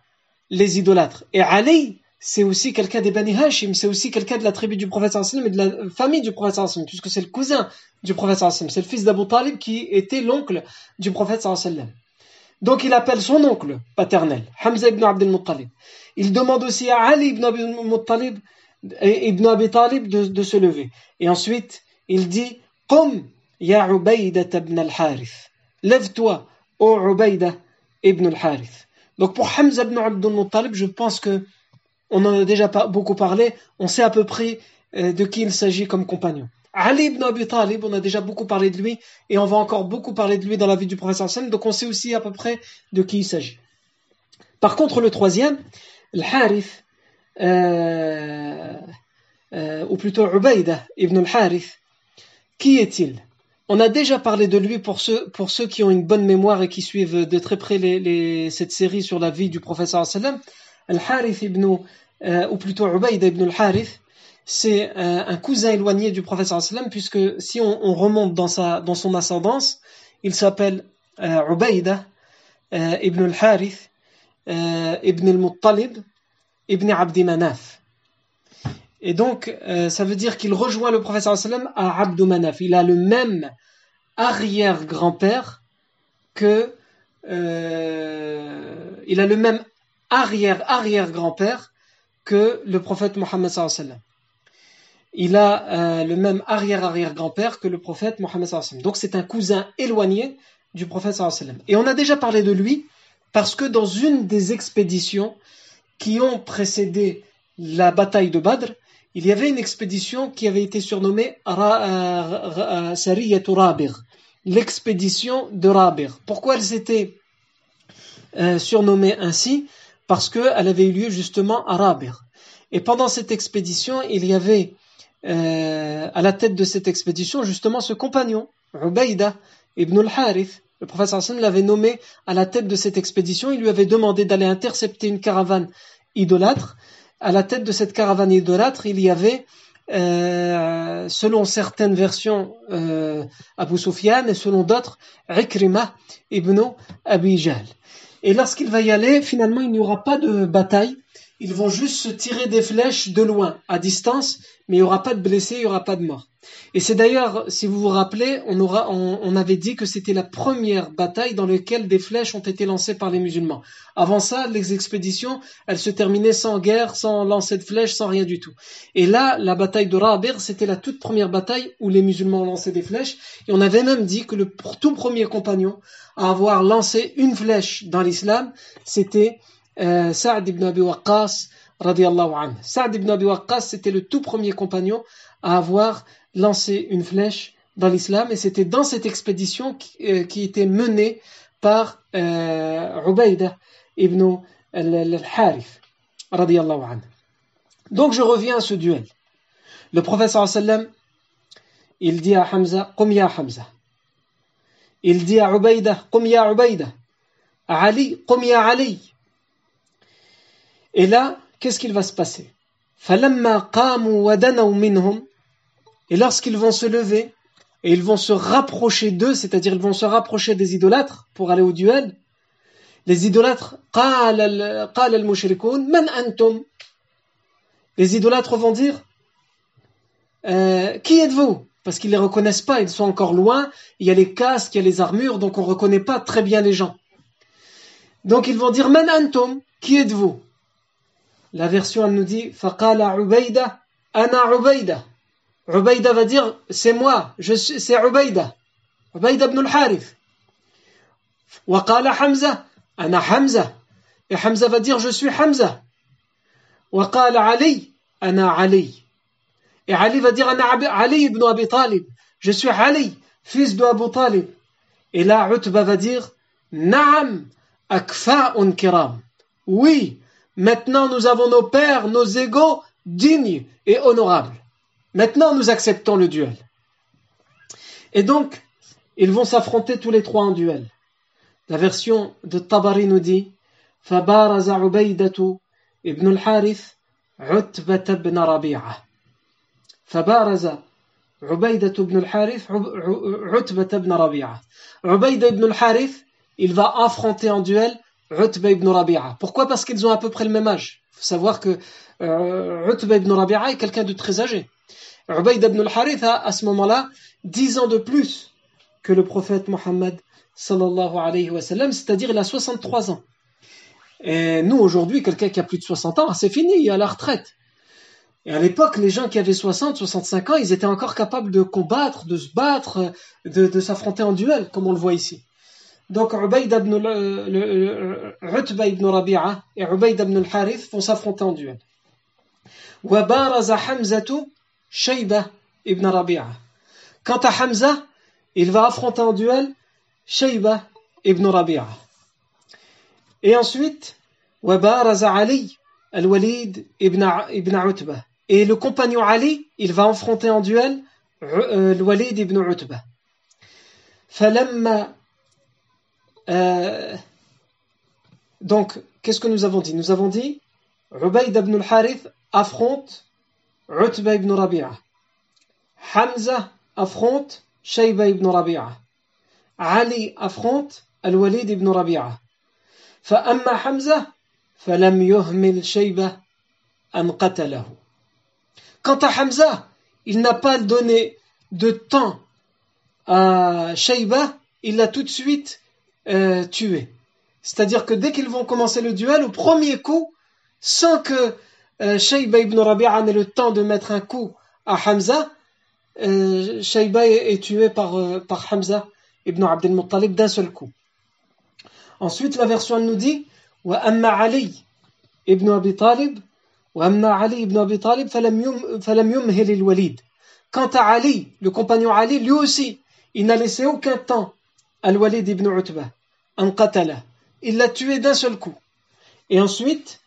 les idolâtres. Et Ali, c'est aussi quelqu'un des Bani Hashim, c'est aussi quelqu'un de la tribu du prophète sallallahu et de la famille du prophète sallallahu puisque c'est le cousin du prophète sallallahu c'est le fils d'Abu Talib qui était l'oncle du prophète sallallahu donc il appelle son oncle paternel, Hamza ibn Abdel Muttalib. Il demande aussi à Ali ibn Abi, Muttalib, ibn Abi Talib de, se lever. Et ensuite, il dit Qum Ya Ubayda ibn al-Harith. Lève-toi, ô Ubayda ibn al-Harith. Donc pour Hamza ibn Abdul Muttalib, je pense que on en a déjà beaucoup parlé, on sait à peu près euh, de qui il s'agit comme compagnon. Ali ibn Abi Talib, on a déjà beaucoup parlé de lui et on va encore beaucoup parler de lui dans la vie du professeur Hassan, donc on sait aussi à peu près de qui il s'agit. Par contre, le troisième, le Harith, euh, euh, ou plutôt Ubayda ibn al-Harith, qui est-il? On a déjà parlé de lui pour ceux, pour ceux qui ont une bonne mémoire et qui suivent de très près cette série sur la vie du professeur sallam. Al-Harith ibn, euh, ou plutôt Ubayda ibn al-Harith, c'est un cousin éloigné du professeur sallam puisque si on, on, remonte dans, son ascendance, il s'appelle euh, Ubayda euh, ibn al-Harith euh, ibn al-Muttalib ibn Abdi Manaf. Et donc, ça veut dire qu'il rejoint le professeur sallam à Abdou Manaf. Il a le même arrière-grand-père que... Il a le même arrière-arrière-grand-père que le prophète Mohammed sallam. Il a euh, le même arrière-arrière-grand-père que le prophète Mohammed sallam. Donc c'est un cousin éloigné du prophète sallam. Et on a déjà parlé de lui parce que dans une des expéditions qui ont précédé la bataille de Badr, il y avait une expédition qui avait été surnommée Sariyatu Rabir, l'expédition de Rabir. Pourquoi elle s'était euh, surnommée ainsi? Parce qu'elle avait eu lieu justement à Rabir. Et pendant cette expédition, il y avait euh, à la tête de cette expédition justement ce compagnon, Ubaïda ibn al-Harith. Le professeur Hassan l'avait nommé à la tête de cette expédition. Il lui avait demandé d'aller intercepter une caravane idolâtre à la tête de cette caravane idolâtre, il y avait, euh, selon certaines versions, euh, Abu Sufyan et selon d'autres, Ikrima ibn Abi Jahl. Et lorsqu'il va y aller, finalement, il n'y aura pas de bataille. Ils vont juste se tirer des flèches de loin, à distance, mais il n'y aura pas de blessés, il n'y aura pas de morts. Et c'est d'ailleurs, si vous vous rappelez, on, aura, on, avait dit que c'était la première bataille dans laquelle des flèches ont été lancées par les musulmans. Avant ça, les expéditions, elles se terminaient sans guerre, sans lancer de flèches, sans rien du tout. Et là, la bataille de Rabir, c'était la toute première bataille où les musulmans ont lancé des flèches. Et on avait même dit que le tout premier compagnon à avoir lancé une flèche dans l'islam, c'était euh, Sa'd ibn Abi Waqqas, anhu. Sa'd ibn Abi Waqqas, c'était le tout premier compagnon à avoir lancé une flèche dans l'islam et c'était dans cette expédition qui, euh, était menée par euh, ibn radiallahu anhu. Donc je reviens à ce duel. Le professeur sallam il dit à Hamza Qum ya Hamza. Il dit à Ubaïda Qum ya Ubaïda. Ali Qum ya Ali. Et là, qu'est-ce qu'il va se passer? Et lorsqu'ils vont se lever, et ils vont se rapprocher d'eux, c'est-à-dire ils vont se rapprocher des idolâtres pour aller au duel, les idolâtres, les idolâtres vont dire, euh, qui êtes-vous? Parce qu'ils ne les reconnaissent pas, ils sont encore loin, il y a les casques, il y a les armures, donc on ne reconnaît pas très bien les gens. Donc ils vont dire, Man qui êtes-vous? La version, elle nous dit Faqala Ubaïda, Ana Ubaïda. Ubaïda va dire C'est moi, je suis, c'est Ubaïda. Ubaïda ibn al-Harif. Waqala Hamza, Ana Hamza. Et Hamza va dire Je suis Hamza. Waqala Ali, Ana Ali. Et Ali va dire Ana Ali ibn Abi Talib. Je suis Ali, fils de Abu Talib. Et là, Utba va dire Naam, Akfa'un Kiram. Oui, maintenant nous avons nos pères nos égaux dignes et honorables Maintenant, nous acceptons le duel. Et donc, ils vont s'affronter tous les trois en duel. La version de Tabari nous dit فبارز عبيدة ابن الحارث عتبة بن ربيعة فبارز عبيدة بن الحارث عتبة بن ربيعة عبيدة ibn al-Harith il va affronter en duel Utba ibn Rabi'a. Pourquoi Parce qu'ils ont à peu près le même âge. Il faut savoir que euh, Utba ibn Rabi'a est quelqu'un de très âgé. Ubayd ibn al-Harith a à ce moment-là 10 ans de plus que le prophète Mohammed c'est-à-dire il a 63 ans. Et nous aujourd'hui, quelqu'un qui a plus de 60 ans, c'est fini, il est à la retraite. Et à l'époque, les gens qui avaient 60, 65 ans, ils étaient encore capables de combattre, de se battre, de s'affronter en duel, comme on le voit ici. Donc, Ubayd ibn, le, le, Utba ibn Rabi'a et Ubayd ibn al-Harith vont s'affronter en duel. وبارز حمزة شيبة ibn Rabi'a. Quant à Hamza, il va affronter en duel Shayba ibn Rabi'a. Et ensuite, وبارز علي الوليد ibn, ibn Utba. Et le compagnon Ali, il va affronter en duel euh, le Walid ibn Utba. فلما euh, donc, qu'est-ce que nous avons dit Nous avons dit Ubayd ibn al-Harith affronte Utba ibn Rabi'a. Hamza affronte Shayba ibn Rabi'a. Ali affronte Al-Walid ibn Rabi'a. فأما حمزة فلم يهمل شيبة أن قتله Quant à Hamza, il n'a pas donné de temps à Shayba, il l'a tout de suite euh, C'est-à-dire que dès qu'ils vont commencer le duel, au premier coup, sans que euh, Shayba ibn Rabi'a n'ait le temps de mettre un coup à Hamza, euh, Shayba est, tué euh, par, Hamza ibn Abdel Muttalib d'un seul coup. Ensuite, la version nous dit Wa Ali ibn Abi Talib, wa amma Ali ibn Abi Talib, falam yumhil al-Walid. Quant à Ali, le compagnon Ali, lui aussi, il n'a laissé aucun temps Al-Walid ibn Utbah, un qatala. Il l'a tué d'un seul coup. Et ensuite,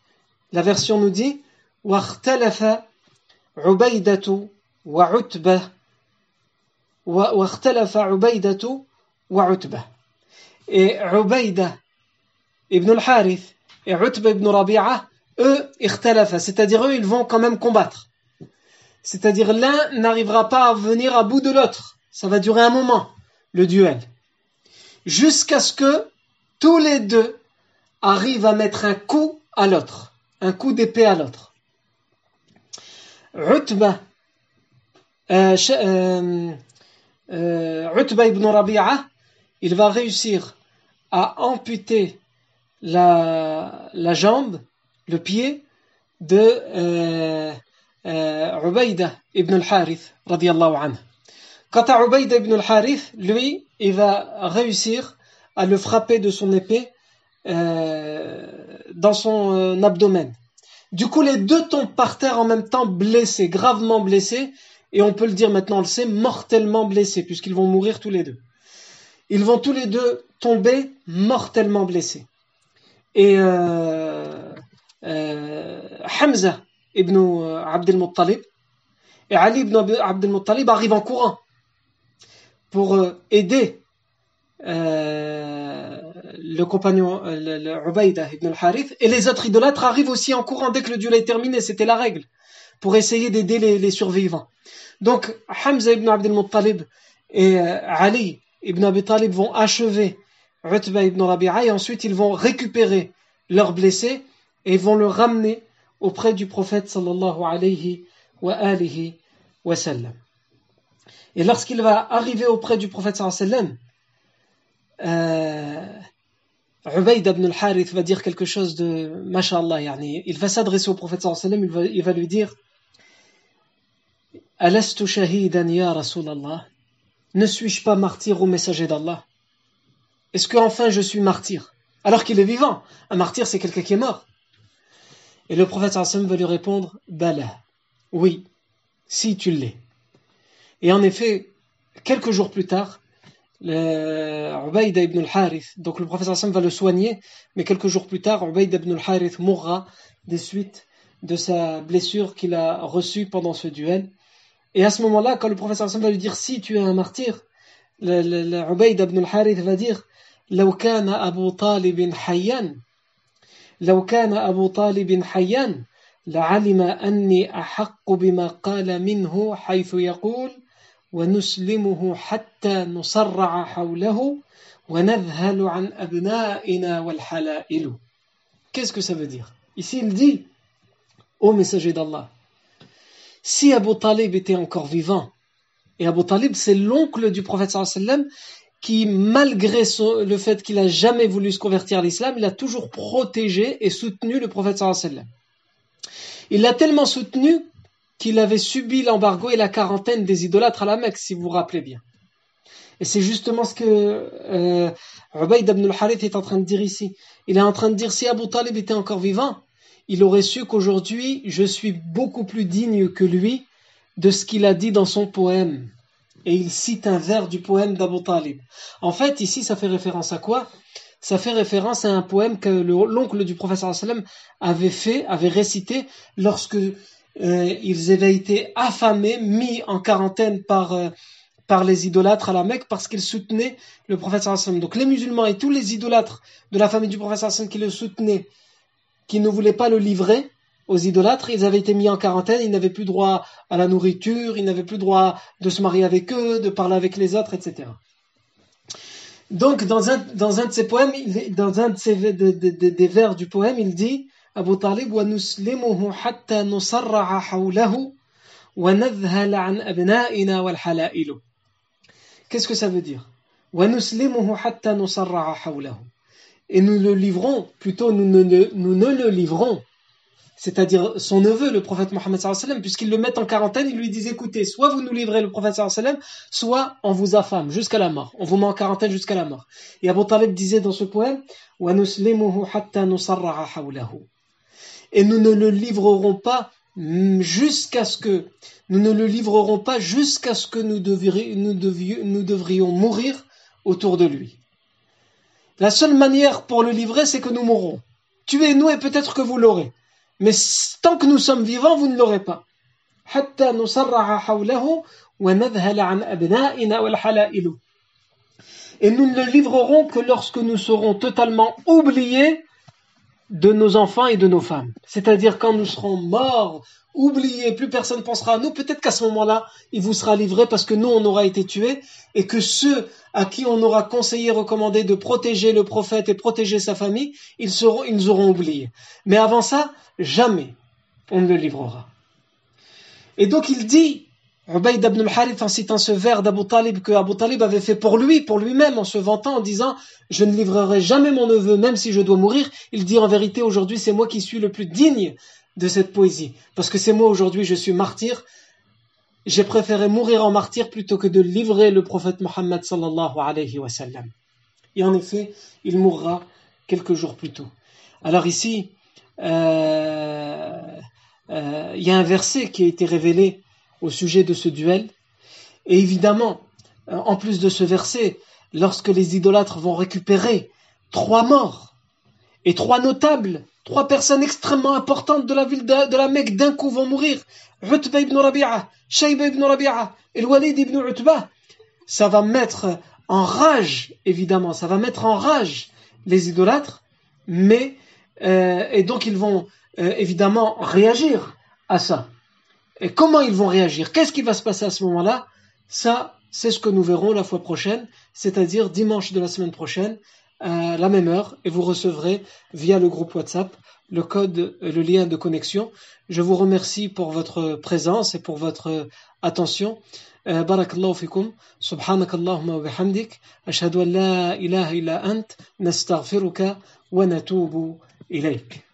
la version nous dit واختلف عبيدة وعتبة واختلف عبيدة وعتبة et Ubayda ibn al-Harith et Utba ibn Rabi'a, eux, ikhtalafa, c'est-à-dire eux, ils vont quand même combattre. C'est-à-dire l'un n'arrivera pas à venir à bout de l'autre. Ça va durer un moment, le duel. Jusqu'à ce que tous les deux arrivent à mettre un coup à l'autre, un coup d'épée à l'autre. Utba, euh, euh, euh, ibn Rabi'a, il va réussir à amputer la, jambe, le pied de Ubaïda ibn al-Harith radiallahu anhu. Quant à Ubaïda ibn al-Harith, lui, il va réussir à le frapper de son épée euh, dans son euh, abdomen. Du coup, les deux tombent par terre en même temps, blessés, gravement blessés, et on peut le dire maintenant, on le sait, mortellement blessés, puisqu'ils vont mourir tous les deux. Ils vont tous les deux tomber mortellement blessés. Et euh, Hamza ibn Abdel Muttalib et Ali ibn Abdel Muttalib arrivent en courant pour euh, aider euh, le compagnon le, le Ubaïda ibn al-Harith et les autres idolâtres arrivent aussi en courant dès que le duel est terminé, c'était la règle pour essayer d'aider les, survivants. Donc Hamza ibn Abdel Muttalib et euh, Ali ibn Abi Talib vont achever Utba ibn Rabi'a et ensuite ils vont récupérer leurs blessés et vont le ramener auprès du prophète sallallahu alayhi wa alihi wa sallam. Et lorsqu'il va arriver auprès du prophète sallam, euh, ibn al-Harith va dire quelque chose de mashallah, yani, il va s'adresser au prophète sallam, il va, il va lui dire Alastu shahidan ya Rasulallah? Ne suis-je pas martyr au messager d'Allah? Est-ce que enfin je suis martyr? Alors qu'il est vivant. Un martyr, c'est quelqu'un qui est mort. Et le prophète sallam va lui répondre Bala. Oui, si tu l'es. Et en effet, quelques jours plus tard, Ubaïda ibn al-Harith, donc le prophète sallam va le soigner, mais quelques jours plus tard, Ubaïda ibn al-Harith mourra des suites de sa blessure qu'il a reçue pendant ce duel. Et à ce moment-là, quand le professeur Hassan va lui dire si tu es un martyr, le, le, le Ubayd ibn al-Harith va dire لو كان أبو طالب حيا لو كان أبو طالب حيا لعلم أني أحق بما قال منه حيث يقول ونسلمه حتى نصرع حوله ونذهل عن أبنائنا والحلائل Qu'est-ce que ça veut dire Ici il dit, ô messager d'Allah, si Abu Talib était encore vivant, et Abu Talib c'est l'oncle du prophète sallam qui malgré son, le fait qu'il a jamais voulu se convertir à l'islam, il a toujours protégé et soutenu le prophète sallam. Il l'a tellement soutenu qu'il avait subi l'embargo et la quarantaine des idolâtres à la Mecque, si vous vous rappelez bien. Et c'est justement ce que euh, Ubayd ibn al-Harith est en train de dire ici. Il est en train de dire si Abu Talib était encore vivant, il aurait su qu'aujourd'hui je suis beaucoup plus digne que lui de ce qu'il a dit dans son poème. Et il cite un vers du poème d'Abu Talib. En fait, ici, ça fait référence à quoi? Ça fait référence à un poème que l'oncle du professeur avait fait, avait récité lorsque euh, ils avaient été affamés, mis en quarantaine par euh, par les idolâtres à la Mecque parce qu'ils soutenaient le prophète sallam. Donc les musulmans et tous les idolâtres de la famille du prophète sallam qui le soutenaient, qui ne voulaient pas le livrer aux idolâtres, ils avaient été mis en quarantaine, ils n'avaient plus droit à la nourriture, ils n'avaient plus droit de se marier avec eux, de parler avec les autres, etc. Donc dans un, dans un de ses poèmes, dans un de ces, des vers du poème, il dit Wal halailu. Qu'est-ce que ça veut dire? Et nous le livrons, plutôt nous ne, le livrons, c'est-à-dire son neveu, le prophète Mohammed puisqu'ils le mettent en quarantaine, ils lui disent écoutez, soit vous nous livrez le prophète soit on vous affame jusqu'à la mort, on vous met en quarantaine jusqu'à la mort. Et Abu Talib disait dans ce poème Et nous ne le livrerons pas jusqu'à ce que nous ne le livrerons pas jusqu'à ce que nous, devrions mourir autour de lui. La seule manière pour le livrer, c'est que nous mourrons. Tuez-nous et peut-être que vous l'aurez. Mais tant que nous sommes vivants, vous ne l'aurez pas. Et nous ne le livrerons que lorsque nous serons totalement oubliés de nos enfants et de nos femmes. C'est-à-dire quand nous serons morts, oubliés, plus personne pensera à nous, peut-être qu'à ce moment-là, il vous sera livré parce que nous, on aura été tués et que ceux à qui on aura conseillé, recommandé de protéger le prophète et protéger sa famille, ils, seront, ils nous auront oubliés. Mais avant ça, jamais on ne le livrera. Et donc il dit, Ubayd ibn al-Harith en citant ce vers d'Abu Talib que Abu Talib avait fait pour lui, pour lui-même, en se vantant, en disant Je ne livrerai jamais mon neveu, même si je dois mourir. Il dit en vérité, aujourd'hui, c'est moi qui suis le plus digne de cette poésie. Parce que c'est moi, aujourd'hui, je suis martyr. J'ai préféré mourir en martyr plutôt que de livrer le prophète Mohammed sallallahu alayhi wa sallam. Et en effet, il mourra quelques jours plus tôt. Alors ici, euh, euh, il y a un verset qui a été révélé au sujet de ce duel. Et évidemment, euh, en plus de ce verset, lorsque les idolâtres vont récupérer trois morts et trois notables, trois personnes extrêmement importantes de la ville de, la Mecque d'un coup vont mourir, Utba ibn Rabi'a, Shayba ibn Rabi'a et Walid ibn Utba, ça va mettre en rage, évidemment, ça va mettre en rage les idolâtres, mais, euh, et donc ils vont euh, évidemment réagir à ça. Et comment ils vont réagir? Qu'est-ce qui va se passer à ce moment-là? Ça, c'est ce que nous verrons la fois prochaine, c'est-à-dire dimanche de la semaine prochaine, à la même heure, et vous recevrez via le groupe WhatsApp le code, euh, le lien de connexion. Je vous remercie pour votre présence et pour votre attention. Euh, barakallahu fikum, subhanakallahumma wa bihamdik, ashhadu illa ant, nastaghfiruka wa natubu ilayk.